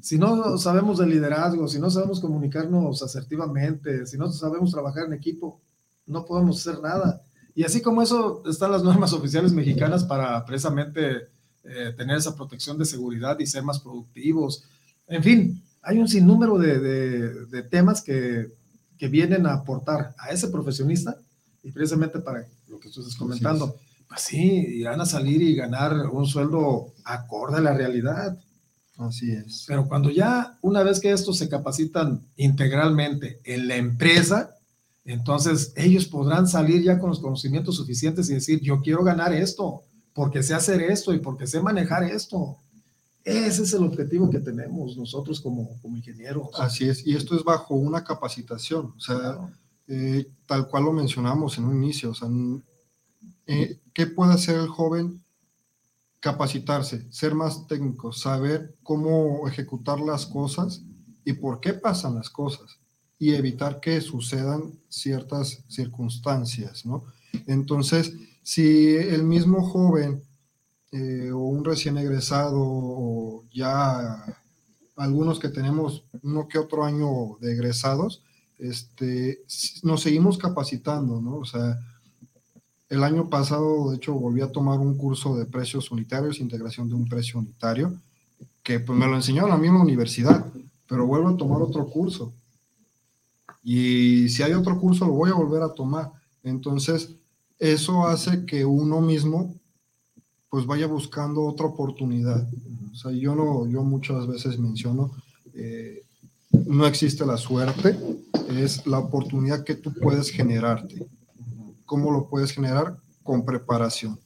Si no sabemos de liderazgo, si no sabemos comunicarnos asertivamente, si no sabemos trabajar en equipo, no podemos hacer nada. Y así como eso, están las normas oficiales mexicanas para precisamente eh, tener esa protección de seguridad y ser más productivos. En fin, hay un sinnúmero de, de, temas que, que, vienen a aportar a ese profesionista y precisamente para lo que tú estás comentando, pues sí, irán a salir y ganar un sueldo acorde a la realidad. Así es. Pero cuando ya, una vez que estos se capacitan integralmente en la empresa, entonces ellos podrán salir ya con los conocimientos suficientes y decir, yo quiero ganar esto, porque sé hacer esto y porque sé manejar esto. Ese es el objetivo que tenemos nosotros como, como ingenieros. Así es, y esto es bajo una capacitación, o sea, eh, tal cual lo mencionamos en un inicio, o sea, eh, ¿qué puede hacer el joven? Capacitarse, ser más técnico, saber cómo ejecutar las cosas y por qué pasan las cosas y evitar que sucedan ciertas circunstancias, ¿no? Entonces, si el mismo joven eh, o un recién egresado o ya algunos que tenemos uno que otro año de egresados, este, nos seguimos capacitando, ¿no? O sea, el año pasado, de hecho, volví a tomar un curso de precios unitarios, integración de un precio unitario, que pues me lo enseñó la misma universidad, pero vuelvo a tomar otro curso. Y si hay otro curso, lo voy a volver a tomar. Entonces, eso hace que uno mismo pues vaya buscando otra oportunidad. O sea, yo, no, yo muchas veces menciono, eh, no existe la suerte, es la oportunidad que tú puedes generarte. ¿Cómo lo puedes generar? Con preparación.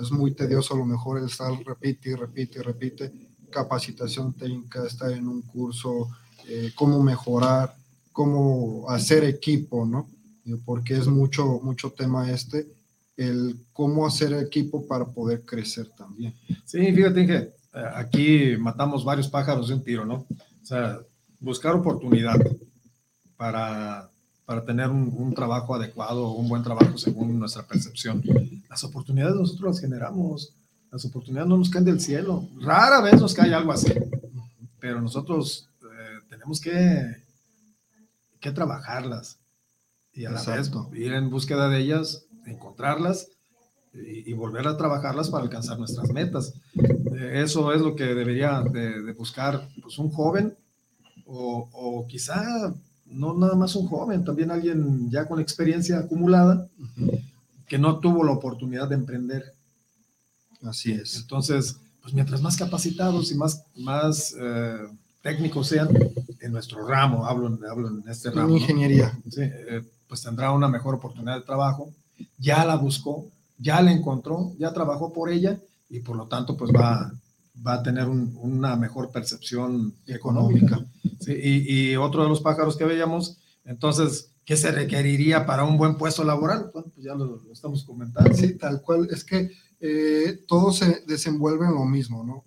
es muy tedioso a lo mejor estar repite y repite y repite, capacitación técnica, estar en un curso, eh, cómo mejorar, cómo hacer equipo, ¿no? porque es mucho, mucho tema este, el cómo hacer equipo para poder crecer también. Sí, fíjate que aquí matamos varios pájaros de un tiro, ¿no? O sea, buscar oportunidad para, para tener un, un trabajo adecuado, un buen trabajo según nuestra percepción. Las oportunidades nosotros las generamos, las oportunidades no nos caen del cielo, rara vez nos cae algo así, pero nosotros eh, tenemos que, que trabajarlas y a la vez ir en búsqueda de ellas, encontrarlas y, volver a trabajarlas para alcanzar nuestras metas. Eh, eso es lo que debería de, buscar pues, un joven o, o, quizá no nada más un joven, también alguien ya con experiencia acumulada que no tuvo la oportunidad de emprender. Así es. Entonces, pues mientras más capacitados y más, más eh, técnicos sean en nuestro ramo, hablo, hablo en este ramo. En ingeniería. Sí, eh, pues tendrá una mejor oportunidad de trabajo, ya la buscó, ya la encontró, ya trabajó por ella y por lo tanto pues va, va a tener una mejor percepción económica. Sí, y, y, otro de los pájaros que veíamos, entonces, ¿qué se requeriría para un buen puesto laboral? Bueno, pues ya lo, lo estamos comentando. Sí, tal cual. Es que eh, todo se desenvuelve en lo mismo, ¿no?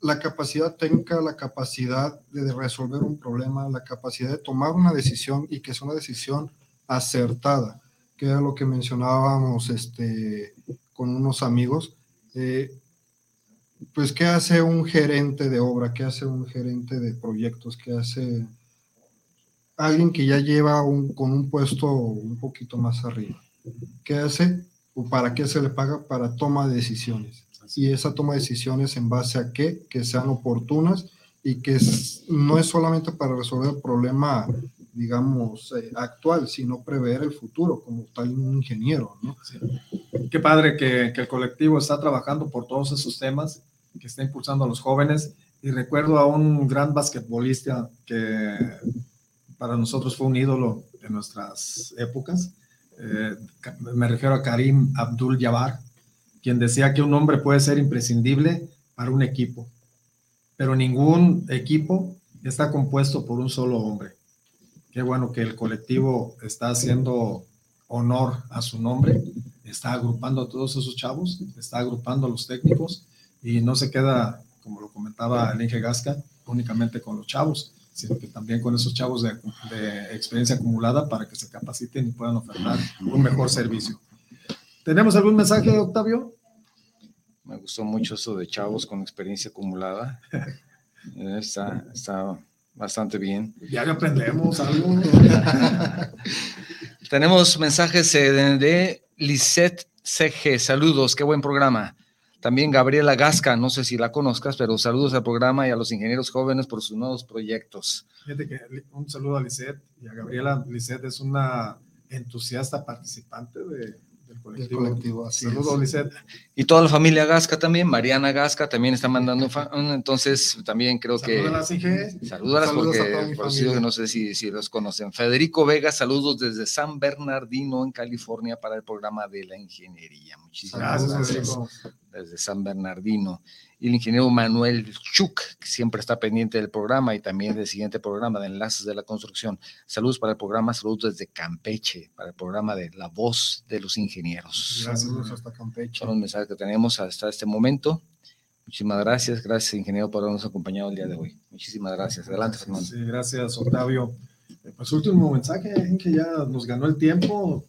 La capacidad técnica, la capacidad de resolver un problema, la capacidad de tomar una decisión y que es una decisión acertada, que era lo que mencionábamos este, con unos amigos. Eh, pues, ¿qué hace un gerente de obra? ¿Qué hace un gerente de proyectos? ¿Qué hace alguien que ya lleva un, con un puesto un poquito más arriba? ¿Qué hace? para qué se le paga para toma de decisiones. Y esa toma de decisiones en base a qué, que sean oportunas y que no es solamente para resolver el problema, digamos, eh, actual, sino prever el futuro, como tal un ingeniero. ¿no? Qué padre que, que el colectivo está trabajando por todos esos temas, que está impulsando a los jóvenes. Y recuerdo a un gran basquetbolista que para nosotros fue un ídolo de nuestras épocas, eh, me refiero a Karim Abdul Jabbar, quien decía que un hombre puede ser imprescindible para un equipo, pero ningún equipo está compuesto por un solo hombre. Qué bueno que el colectivo está haciendo honor a su nombre, está agrupando a todos esos chavos, está agrupando a los técnicos y no se queda, como lo comentaba el Inge Gasca, únicamente con los chavos, sino que también con esos chavos de, experiencia acumulada para que se capaciten y puedan ofertar un mejor servicio. ¿Tenemos algún mensaje, Octavio? Me gustó mucho eso de chavos con experiencia acumulada. Está, está bastante bien. Ya aprendemos algo. Tenemos mensajes de, de Lisette CG. Saludos, qué buen programa. También Gabriela Gasca, no sé si la conozcas, pero saludos al programa y a los ingenieros jóvenes por sus nuevos proyectos. Fíjate que un saludo a Lisette y a Gabriela. Lisette es una entusiasta participante de, del colectivo. Saludos, Lisette. Y toda la familia Gasca también, Mariana Gasca también está mandando entonces también creo que... Saludos porque por que no sé si, si los conocen. Federico Vega, saludos desde San Bernardino, en California, para el programa de la ingeniería. Muchísimas gracias. Desde San Bernardino y el ingeniero Manuel Chuk, que siempre está pendiente del programa y también del siguiente programa de Enlaces de la Construcción. Saludos para el programa, saludos desde Campeche, para el programa de La Voz de los Ingenieros. Saludos hasta Campeche. Son los mensajes que tenemos hasta este momento. Muchísimas gracias, gracias ingeniero por habernos acompañado el día de hoy. Muchísimas gracias. Adelante, Fernando. Sí, gracias, Octavio. Eh, pues último mensaje, en que ya nos ganó el tiempo,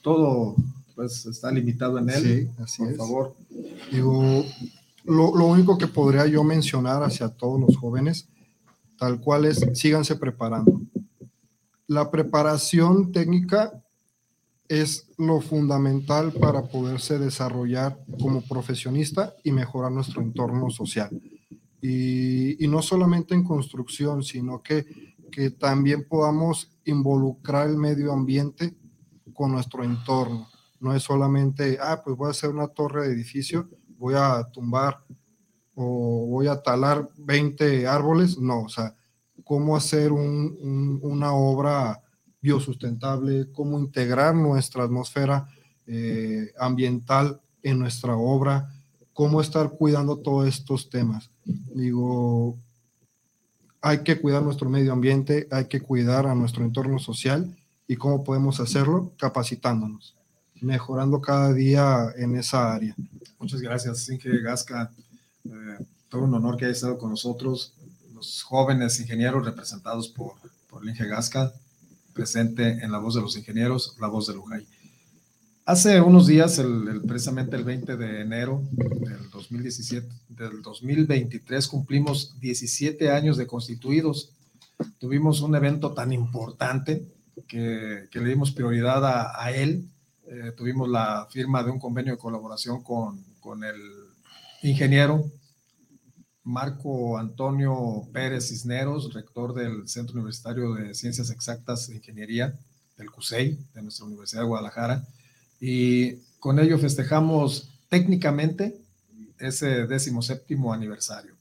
todo pues está limitado en él. Sí, así por favor. Digo, lo, único que podría yo mencionar hacia todos los jóvenes, tal cual es, síganse preparando. La preparación técnica es lo fundamental para poderse desarrollar como profesionista y mejorar nuestro entorno social. Y, no solamente en construcción, sino que, que también podamos involucrar el medio ambiente con nuestro entorno. No es solamente, ah, pues voy a hacer una torre de edificio, voy a tumbar o voy a talar 20 árboles, no, o sea, cómo hacer una obra biosustentable, cómo integrar nuestra atmósfera eh, ambiental en nuestra obra, cómo estar cuidando todos estos temas. Digo, hay que cuidar nuestro medio ambiente, hay que cuidar a nuestro entorno social y cómo podemos hacerlo capacitándonos, mejorando cada día en esa área. Muchas gracias, Inge Gasca. Eh, todo un honor que haya estado con nosotros, los jóvenes ingenieros representados por, por Inge Gasca, presente en la voz de los ingenieros, la voz de Lujay. Hace unos días, el, precisamente el 20 de enero del 2017, del 2023, cumplimos 17 años de constituidos. Tuvimos un evento tan importante que, le dimos prioridad a, a él. Eh, tuvimos la firma de un convenio de colaboración con, con el ingeniero Marco Antonio Pérez Cisneros, rector del Centro Universitario de Ciencias Exactas e Ingeniería del CUSEI, de nuestra Universidad de Guadalajara, y con ello festejamos técnicamente ese décimo séptimo aniversario.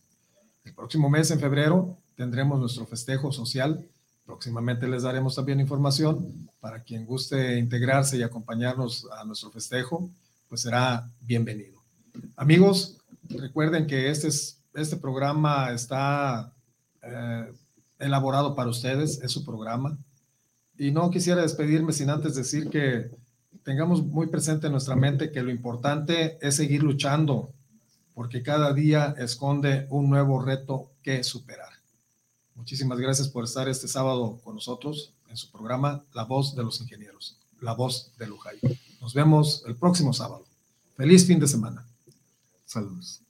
El próximo mes, en febrero, tendremos nuestro festejo social. Próximamente les daremos también información para quien guste integrarse y acompañarnos a nuestro festejo, pues será bienvenido. Amigos, recuerden que este, es, este programa está eh, elaborado para ustedes, es su programa. Y no quisiera despedirme sin antes decir que tengamos muy presente en nuestra mente que lo importante es seguir luchando, porque cada día esconde un nuevo reto que superar. Muchísimas gracias por estar este sábado con nosotros en su programa La Voz de los Ingenieros, La Voz de Lujay. Nos vemos el próximo sábado. Feliz fin de semana. Saludos.